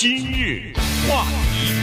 今日话题。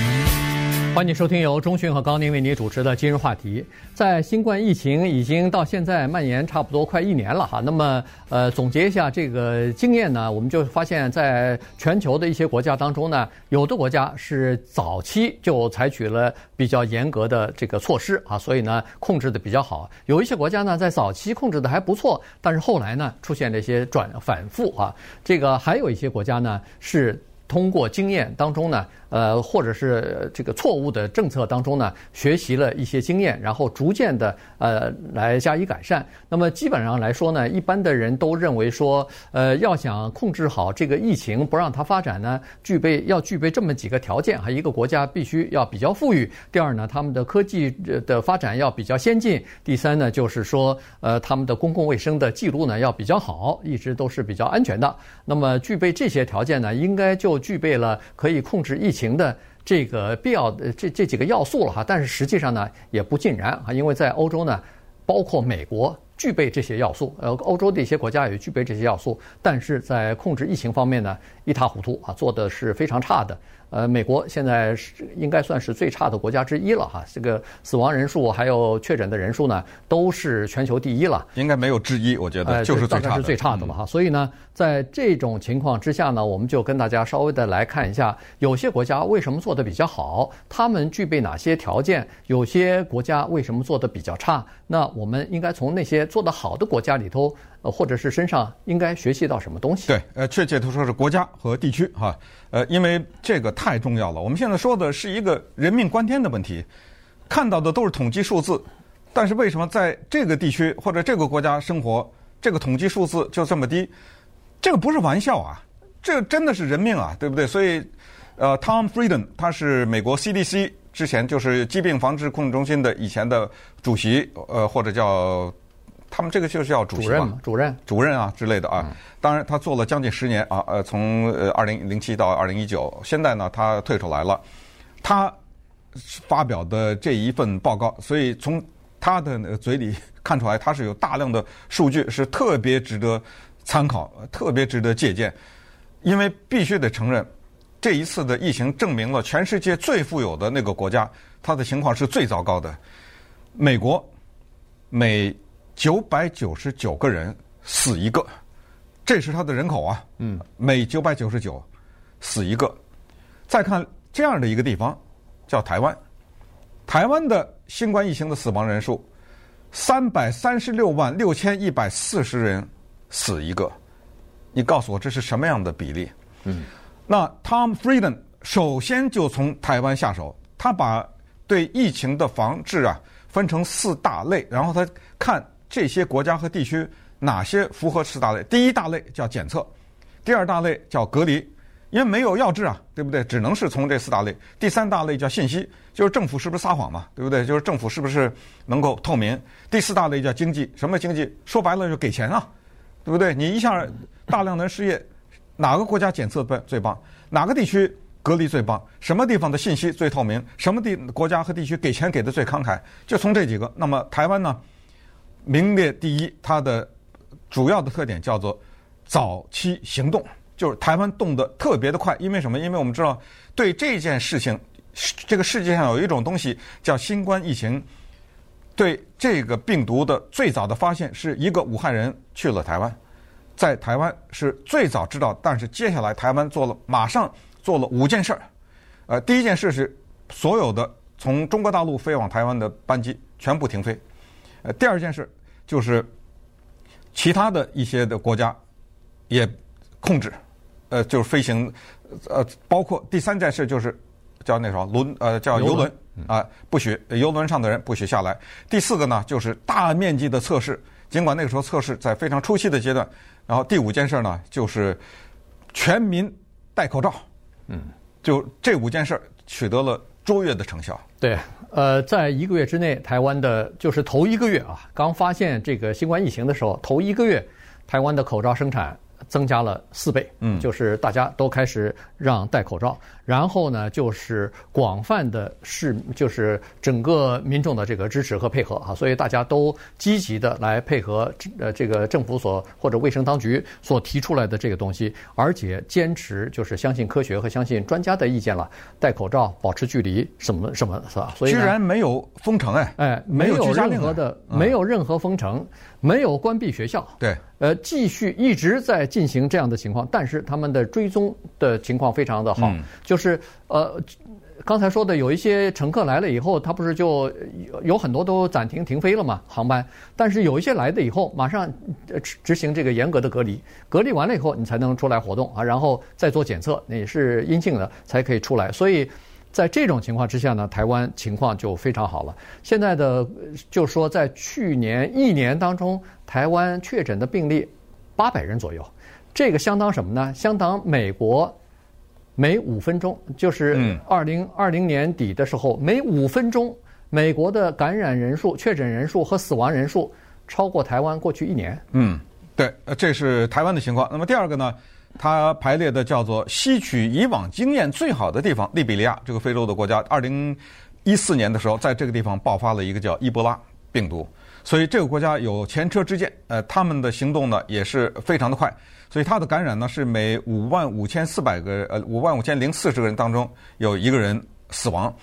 欢迎收听由中讯和高宁为您主持的今日话题。在新冠疫情已经到现在蔓延差不多快一年了哈，那么呃总结一下这个经验呢，我们就发现，在全球的一些国家当中呢，有的国家是早期就采取了比较严格的这个措施啊，所以呢控制的比较好；有一些国家呢在早期控制的还不错，但是后来呢出现了一些转反复啊。这个还有一些国家呢是通过经验当中呢。呃，或者是这个错误的政策当中呢，学习了一些经验，然后逐渐的呃来加以改善。那么基本上来说呢，一般的人都认为说，呃，要想控制好这个疫情，不让它发展呢，具备要具备这么几个条件哈。一个国家必须要比较富裕，第二呢，他们的科技的发展要比较先进，第三呢，就是说，呃，他们的公共卫生的记录呢要比较好，一直都是比较安全的。那么具备这些条件呢，应该就具备了可以控制疫情。情的这个必要的这这几个要素了哈，但是实际上呢也不尽然啊，因为在欧洲呢，包括美国具备这些要素，呃，欧洲的一些国家也具备这些要素，但是在控制疫情方面呢一塌糊涂啊，做的是非常差的。呃，美国现在是应该算是最差的国家之一了哈。这个死亡人数还有确诊的人数呢，都是全球第一了。应该没有之一，我觉得就是最差的。是最差的了哈。所以呢，在这种情况之下呢，我们就跟大家稍微的来看一下，有些国家为什么做的比较好，他们具备哪些条件？有些国家为什么做的比较差？那我们应该从那些做得好的国家里头，呃，或者是身上应该学习到什么东西？对，呃，确切的说是国家和地区哈。呃，因为这个太重要了。我们现在说的是一个人命关天的问题，看到的都是统计数字，但是为什么在这个地区或者这个国家生活，这个统计数字就这么低？这个不是玩笑啊，这真的是人命啊，对不对？所以，呃，Tom Frieden 他是美国 CDC 之前就是疾病防治控制中心的以前的主席，呃，或者叫。他们这个就是要主席嘛，主任、主任啊之类的啊。当然，他做了将近十年啊，呃，从呃二零零七到二零一九，现在呢，他退出来了。他发表的这一份报告，所以从他的嘴里看出来，他是有大量的数据，是特别值得参考、特别值得借鉴。因为必须得承认，这一次的疫情证明了全世界最富有的那个国家，它的情况是最糟糕的。美国每九百九十九个人死一个，这是他的人口啊。嗯，每九百九十九死一个。再看这样的一个地方，叫台湾。台湾的新冠疫情的死亡人数三百三十六万六千一百四十人死一个。你告诉我这是什么样的比例？嗯，那 Tom Frieden 首先就从台湾下手，他把对疫情的防治啊分成四大类，然后他看。这些国家和地区哪些符合四大类？第一大类叫检测，第二大类叫隔离，因为没有药治啊，对不对？只能是从这四大类。第三大类叫信息，就是政府是不是撒谎嘛，对不对？就是政府是不是能够透明？第四大类叫经济，什么经济？说白了就给钱啊，对不对？你一下大量的人失业，哪个国家检测最最棒？哪个地区隔离最棒？什么地方的信息最透明？什么地国家和地区给钱给的最慷慨？就从这几个。那么台湾呢？名列第一，它的主要的特点叫做早期行动，就是台湾动得特别的快。因为什么？因为我们知道，对这件事情，这个世界上有一种东西叫新冠疫情，对这个病毒的最早的发现是一个武汉人去了台湾，在台湾是最早知道，但是接下来台湾做了，马上做了五件事儿。呃，第一件事是所有的从中国大陆飞往台湾的班机全部停飞。呃，第二件事。就是其他的一些的国家也控制，呃，就是飞行，呃，包括第三件事就是叫那什么轮，呃，叫游轮啊，不许游轮上的人不许下来。第四个呢，就是大面积的测试，尽管那个时候测试在非常初期的阶段。然后第五件事呢，就是全民戴口罩。嗯，就这五件事取得了卓越的成效。对。呃，在一个月之内，台湾的就是头一个月啊，刚发现这个新冠疫情的时候，头一个月，台湾的口罩生产增加了四倍，嗯，就是大家都开始让戴口罩，然后呢，就是广泛的市，就是整个民众的这个支持和配合啊，所以大家都积极的来配合呃这个政府所或者卫生当局所提出来的这个东西，而且坚持就是相信科学和相信专家的意见了，戴口罩、保持距离什么什么是吧？所以居然没有封城哎，哎，没有任何的没有任何封城。没有关闭学校，对，呃，继续一直在进行这样的情况，但是他们的追踪的情况非常的好，嗯、就是呃，刚才说的有一些乘客来了以后，他不是就有很多都暂停停飞了嘛，航班，但是有一些来的以后，马上执行这个严格的隔离，隔离完了以后，你才能出来活动啊，然后再做检测，你是阴性的才可以出来，所以。在这种情况之下呢，台湾情况就非常好了。现在的就说，在去年一年当中，台湾确诊的病例八百人左右，这个相当什么呢？相当美国每五分钟，就是二零二零年底的时候，每五分钟美国的感染人数、确诊人数和死亡人数超过台湾过去一年。嗯，对，这是台湾的情况。那么第二个呢？它排列的叫做吸取以往经验最好的地方，利比里亚这个非洲的国家，二零一四年的时候，在这个地方爆发了一个叫伊波拉病毒，所以这个国家有前车之鉴，呃，他们的行动呢也是非常的快，所以它的感染呢是每五万五千四百个呃五万五千零四十个人当中有一个人死亡，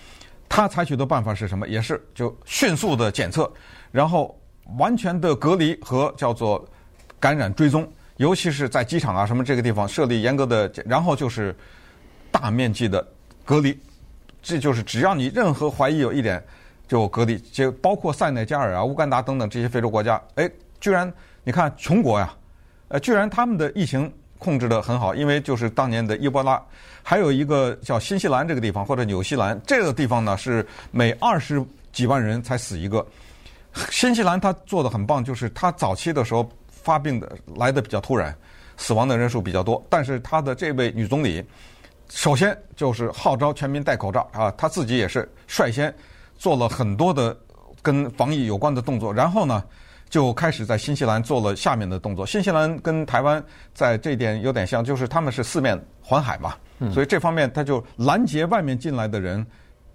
他采取的办法是什么？也是就迅速的检测，然后完全的隔离和叫做感染追踪。尤其是在机场啊什么这个地方设立严格的，然后就是大面积的隔离，这就是只要你任何怀疑有一点就隔离，就包括塞内加尔啊、乌干达等等这些非洲国家，哎，居然你看穷国呀，呃，居然他们的疫情控制得很好，因为就是当年的伊波拉，还有一个叫新西兰这个地方或者纽西兰这个地方呢，是每二十几万人才死一个，新西兰它做得很棒，就是它早期的时候。发病的来的比较突然，死亡的人数比较多。但是他的这位女总理，首先就是号召全民戴口罩啊，她自己也是率先做了很多的跟防疫有关的动作。然后呢，就开始在新西兰做了下面的动作。新西兰跟台湾在这一点有点像，就是他们是四面环海嘛，所以这方面他就拦截外面进来的人，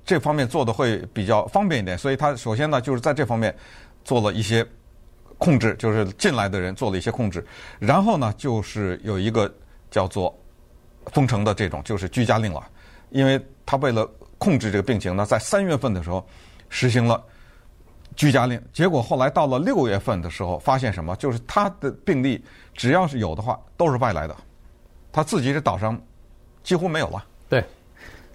这方面做的会比较方便一点。所以他首先呢，就是在这方面做了一些。控制就是进来的人做了一些控制，然后呢，就是有一个叫做封城的这种，就是居家令了。因为他为了控制这个病情呢，在三月份的时候实行了居家令，结果后来到了六月份的时候，发现什么？就是他的病例只要是有的话，都是外来的，他自己这岛上几乎没有了。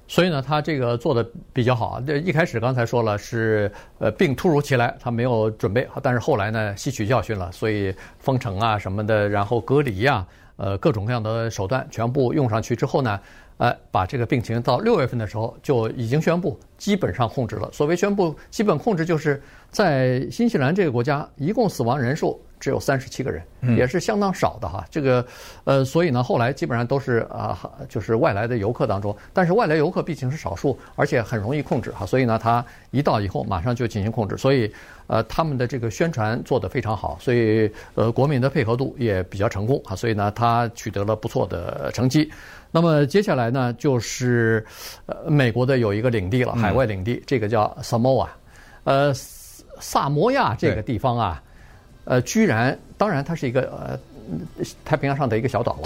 所以呢，他这个做的比较好。这一开始刚才说了是呃病突如其来，他没有准备，但是后来呢吸取教训了，所以封城啊什么的，然后隔离呀，呃各种各样的手段全部用上去之后呢，呃把这个病情到六月份的时候就已经宣布基本上控制了。所谓宣布基本控制，就是在新西兰这个国家一共死亡人数。只有三十七个人，也是相当少的哈。这个，呃，所以呢，后来基本上都是啊，就是外来的游客当中，但是外来游客毕竟是少数，而且很容易控制哈。所以呢，他一到以后马上就进行控制，所以呃，他们的这个宣传做得非常好，所以呃，国民的配合度也比较成功啊。所以呢，他取得了不错的成绩。那么接下来呢，就是呃，美国的有一个领地了，海外领地，这个叫萨摩亚，呃，萨摩亚这个地方啊。呃，居然，当然，它是一个呃太平洋上的一个小岛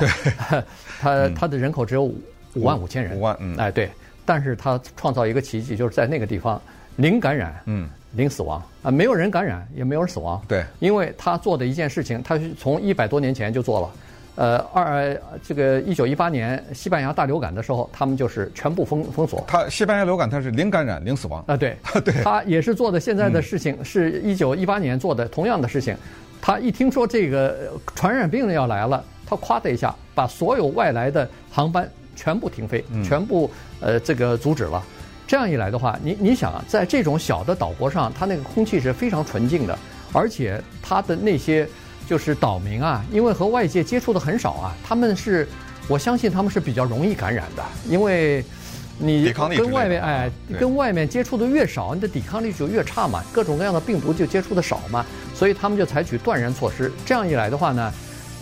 它它的人口只有五五万五千人。五万，嗯。哎，对，但是它创造一个奇迹，就是在那个地方零感染，嗯，零死亡啊，没有人感染，也没有人死亡。对，因为他做的一件事情，他从一百多年前就做了。呃，二这个一九一八年西班牙大流感的时候，他们就是全部封封锁。他西班牙流感，它是零感染、零死亡。啊，对，对，他也是做的现在的事情，是一九一八年做的同样的事情。他一听说这个传染病要来了，他咵的一下把所有外来的航班全部停飞，全部呃这个阻止了。这样一来的话，你你想啊，在这种小的岛国上，它那个空气是非常纯净的，而且它的那些。就是岛民啊，因为和外界接触的很少啊，他们是，我相信他们是比较容易感染的，因为你跟外面哎，跟外面接触的越少，你的抵抗力就越差嘛，各种各样的病毒就接触的少嘛，所以他们就采取断然措施。这样一来的话呢，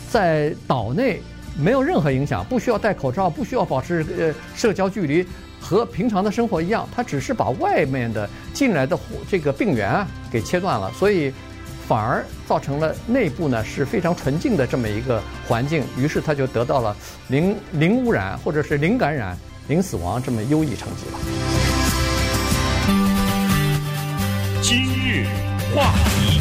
在岛内没有任何影响，不需要戴口罩，不需要保持呃社交距离，和平常的生活一样。他只是把外面的进来的这个病源啊给切断了，所以反而造成了内部呢是非常纯净的这么一个环境。于是他就得到了零零污染或者是零感染、零死亡这么优异成绩了。今日话题。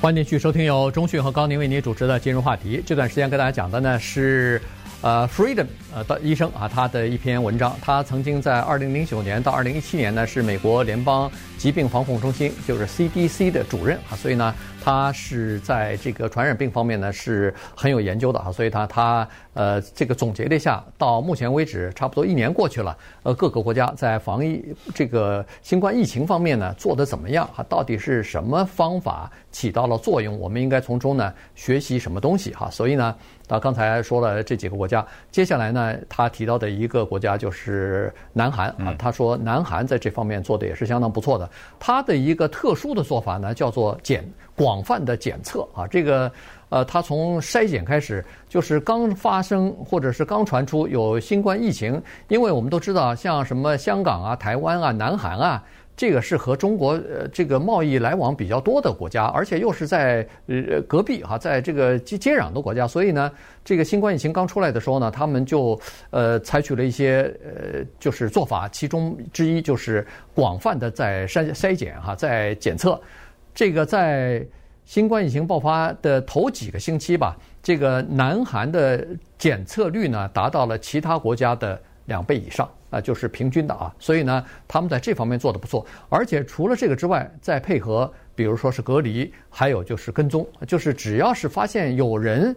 欢迎继续收听由中讯和高宁为您主持的《今日话题》。这段时间跟大家讲的呢是，呃，Freedom 呃的医生啊，他的一篇文章。他曾经在二零零九年到二零一七年呢，是美国联邦疾病防控中心，就是 CDC 的主任啊。所以呢，他是在这个传染病方面呢是很有研究的啊。所以他他呃这个总结了一下，到目前为止差不多一年过去了，呃，各个国家在防疫这个新冠疫情方面呢做得怎么样啊？到底是什么方法？起到了作用，我们应该从中呢学习什么东西哈？所以呢，他刚才说了这几个国家，接下来呢，他提到的一个国家就是南韩啊。他说南韩在这方面做的也是相当不错的。他的一个特殊的做法呢，叫做检广泛的检测啊。这个呃，它从筛检开始，就是刚发生或者是刚传出有新冠疫情，因为我们都知道，像什么香港啊、台湾啊、南韩啊。这个是和中国呃这个贸易来往比较多的国家，而且又是在呃隔壁哈，在这个接接壤的国家，所以呢，这个新冠疫情刚出来的时候呢，他们就呃采取了一些呃就是做法，其中之一就是广泛的在筛筛检哈，在检测。这个在新冠疫情爆发的头几个星期吧，这个南韩的检测率呢达到了其他国家的两倍以上。啊，就是平均的啊，所以呢，他们在这方面做得不错，而且除了这个之外，再配合，比如说是隔离，还有就是跟踪，就是只要是发现有人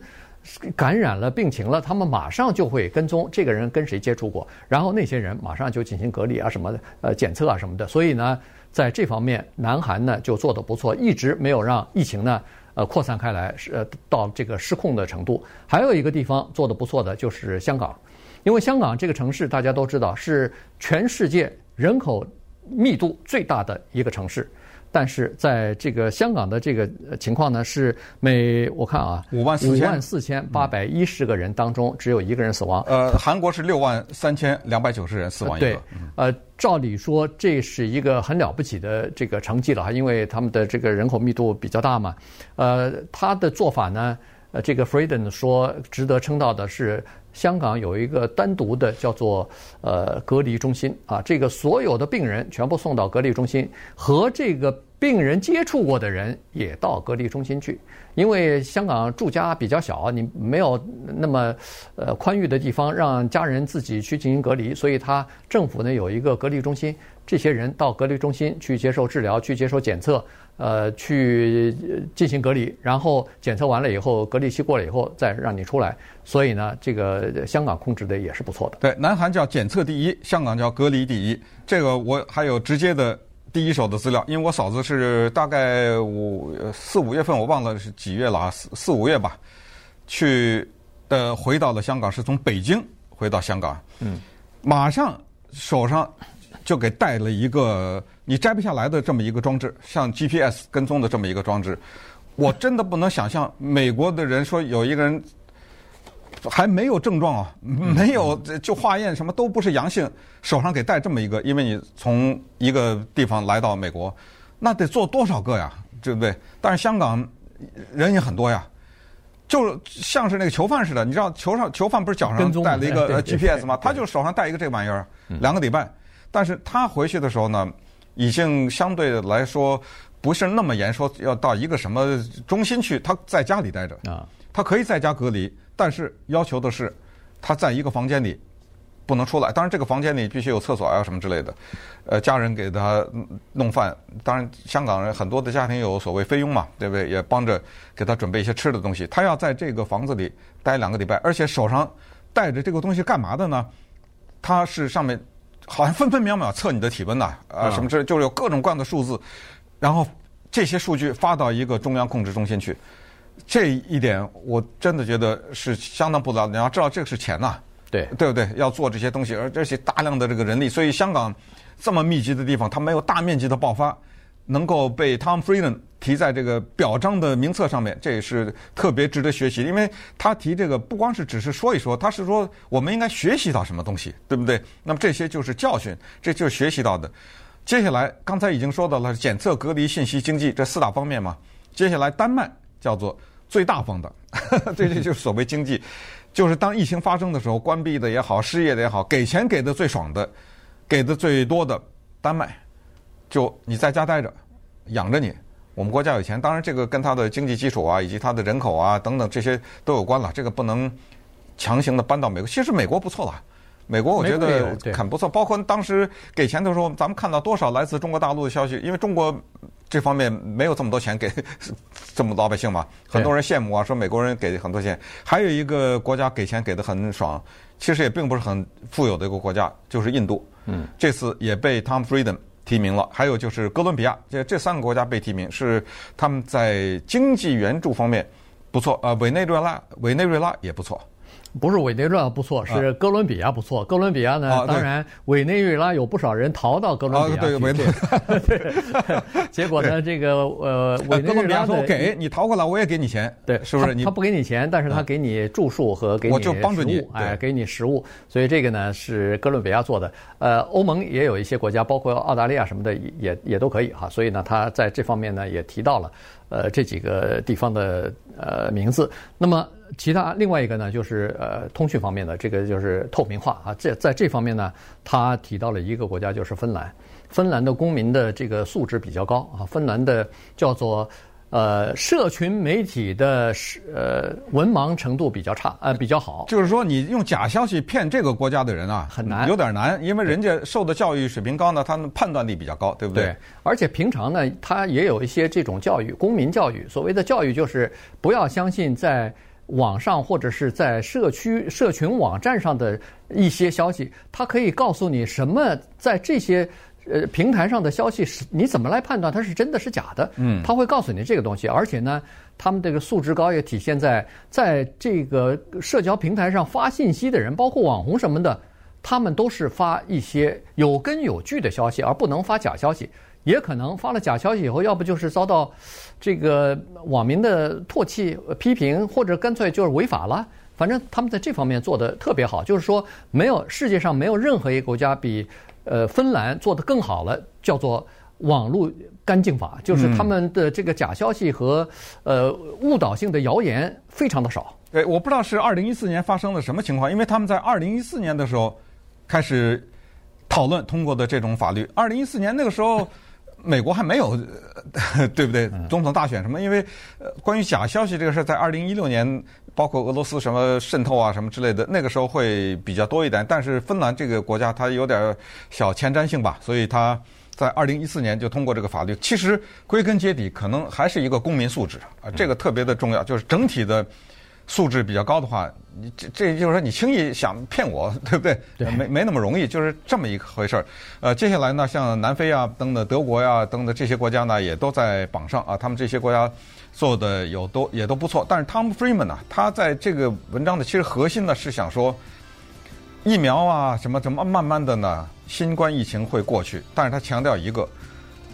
感染了病情了，他们马上就会跟踪这个人跟谁接触过，然后那些人马上就进行隔离啊什么的，呃，检测啊什么的。所以呢，在这方面，南韩呢就做得不错，一直没有让疫情呢呃扩散开来，是呃到这个失控的程度。还有一个地方做得不错的就是香港。因为香港这个城市大家都知道是全世界人口密度最大的一个城市，但是在这个香港的这个情况呢，是每我看啊五万四千五万四千八百一十个人当中只有一个人死亡。呃，韩国是六万三千两百九十人死亡一个。对，呃，照理说这是一个很了不起的这个成绩了哈，因为他们的这个人口密度比较大嘛。呃，他的做法呢，呃，这个 Freedom 说值得称道的是。香港有一个单独的叫做呃隔离中心啊，这个所有的病人全部送到隔离中心，和这个病人接触过的人也到隔离中心去。因为香港住家比较小，你没有那么呃宽裕的地方让家人自己去进行隔离，所以他政府呢有一个隔离中心，这些人到隔离中心去接受治疗，去接受检测。呃，去进行隔离，然后检测完了以后，隔离期过了以后再让你出来。所以呢，这个香港控制的也是不错的。对，南韩叫检测第一，香港叫隔离第一。这个我还有直接的第一手的资料，因为我嫂子是大概五四五月份，我忘了是几月了啊，四四五月吧，去的回到了香港，是从北京回到香港。嗯，马上手上就给带了一个。你摘不下来的这么一个装置，像 GPS 跟踪的这么一个装置，我真的不能想象美国的人说有一个人还没有症状啊，没有就化验什么都不是阳性，手上给带这么一个，因为你从一个地方来到美国，那得做多少个呀，对不对？但是香港人也很多呀，就像是那个囚犯似的，你知道囚上囚犯不是脚上带了一个 GPS 吗？他就手上带一个这玩意儿，两个礼拜，但是他回去的时候呢？已经相对来说不是那么严，说要到一个什么中心去，他在家里待着啊，他可以在家隔离，但是要求的是他在一个房间里不能出来。当然，这个房间里必须有厕所啊什么之类的。呃，家人给他弄饭，当然香港人很多的家庭有所谓菲佣嘛，对不对？也帮着给他准备一些吃的东西。他要在这个房子里待两个礼拜，而且手上带着这个东西干嘛的呢？他是上面。好像分分秒秒测你的体温呐，啊，什么之类，就是有各种各样的数字，然后这些数据发到一个中央控制中心去，这一点我真的觉得是相当不得了。你要知道，这个是钱呐，对对不对？要做这些东西，而这些大量的这个人力，所以香港这么密集的地方，它没有大面积的爆发，能够被 Tom Frieden 提在这个表彰的名册上面，这也是特别值得学习。因为他提这个不光是只是说一说，他是说我们应该学习到什么东西，对不对？那么这些就是教训，这就是学习到的。接下来刚才已经说到了检测、隔离、信息、经济这四大方面嘛。接下来丹麦叫做最大方的，这 这就是所谓经济，就是当疫情发生的时候，关闭的也好，失业的也好，给钱给的最爽的，给的最多的丹麦。就你在家待着，养着你。我们国家有钱，当然这个跟它的经济基础啊，以及它的人口啊等等这些都有关了。这个不能强行的搬到美国。其实美国不错了，美国我觉得很不错。包括当时给钱的时候，咱们看到多少来自中国大陆的消息，因为中国这方面没有这么多钱给 这么老百姓嘛，很多人羡慕啊，说美国人给很多钱。还有一个国家给钱给的很爽，其实也并不是很富有的一个国家，就是印度。嗯，这次也被 Tom Frieden 提名了，还有就是哥伦比亚，这这三个国家被提名是他们在经济援助方面不错，呃，委内瑞拉，委内瑞拉也不错。不是委内瑞拉不错，是哥伦比亚不错。哥伦比亚呢，当然委内瑞拉有不少人逃到哥伦比亚去。对，委内。对。结果呢，这个呃，委内瑞拉说给你逃过来，我也给你钱。对，是不是？他不给你钱，但是他给你住宿和给你食物，我就帮助你，哎，给你食物。所以这个呢是哥伦比亚做的。呃，欧盟也有一些国家，包括澳大利亚什么的，也也都可以哈。所以呢，他在这方面呢也提到了呃这几个地方的呃名字。那么。其他另外一个呢，就是呃通讯方面的这个就是透明化啊，这在这方面呢，他提到了一个国家就是芬兰，芬兰的公民的这个素质比较高啊，芬兰的叫做呃社群媒体的呃文盲程度比较差呃比较好，就是说你用假消息骗这个国家的人啊，很难，有点难，因为人家受的教育水平高呢，他们判断力比较高，对不对？对，而且平常呢，他也有一些这种教育，公民教育，所谓的教育就是不要相信在。网上或者是在社区社群网站上的一些消息，它可以告诉你什么在这些呃平台上的消息是你怎么来判断它是真的是假的？嗯，它会告诉你这个东西，而且呢，他们这个素质高也体现在在这个社交平台上发信息的人，包括网红什么的，他们都是发一些有根有据的消息，而不能发假消息。也可能发了假消息以后，要不就是遭到这个网民的唾弃、批评，或者干脆就是违法了。反正他们在这方面做得特别好，就是说没有世界上没有任何一个国家比呃芬兰做得更好了，叫做网络干净法，就是他们的这个假消息和呃误导性的谣言非常的少。对，我不知道是二零一四年发生了什么情况，因为他们在二零一四年的时候开始讨论通过的这种法律。二零一四年那个时候。美国还没有，对不对？总统大选什么？因为呃，关于假消息这个事儿，在二零一六年，包括俄罗斯什么渗透啊什么之类的，那个时候会比较多一点。但是芬兰这个国家它有点小前瞻性吧，所以它在二零一四年就通过这个法律。其实归根结底，可能还是一个公民素质啊，这个特别的重要，就是整体的。素质比较高的话，你这这就是说你轻易想骗我，对不对？对，没没那么容易，就是这么一回事儿。呃，接下来呢，像南非啊等等，德国呀等等这些国家呢，也都在榜上啊。他们这些国家做的有都也都不错。但是 Tom Friedman 呢，他在这个文章的其实核心呢是想说，疫苗啊什么什么，慢慢的呢，新冠疫情会过去。但是他强调一个，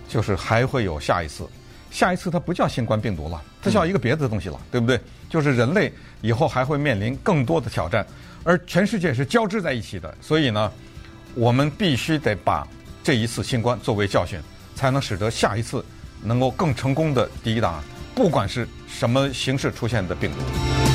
就是还会有下一次。下一次它不叫新冠病毒了，它叫一个别的东西了，嗯、对不对？就是人类以后还会面临更多的挑战，而全世界是交织在一起的，所以呢，我们必须得把这一次新冠作为教训，才能使得下一次能够更成功的抵挡，不管是什么形式出现的病毒。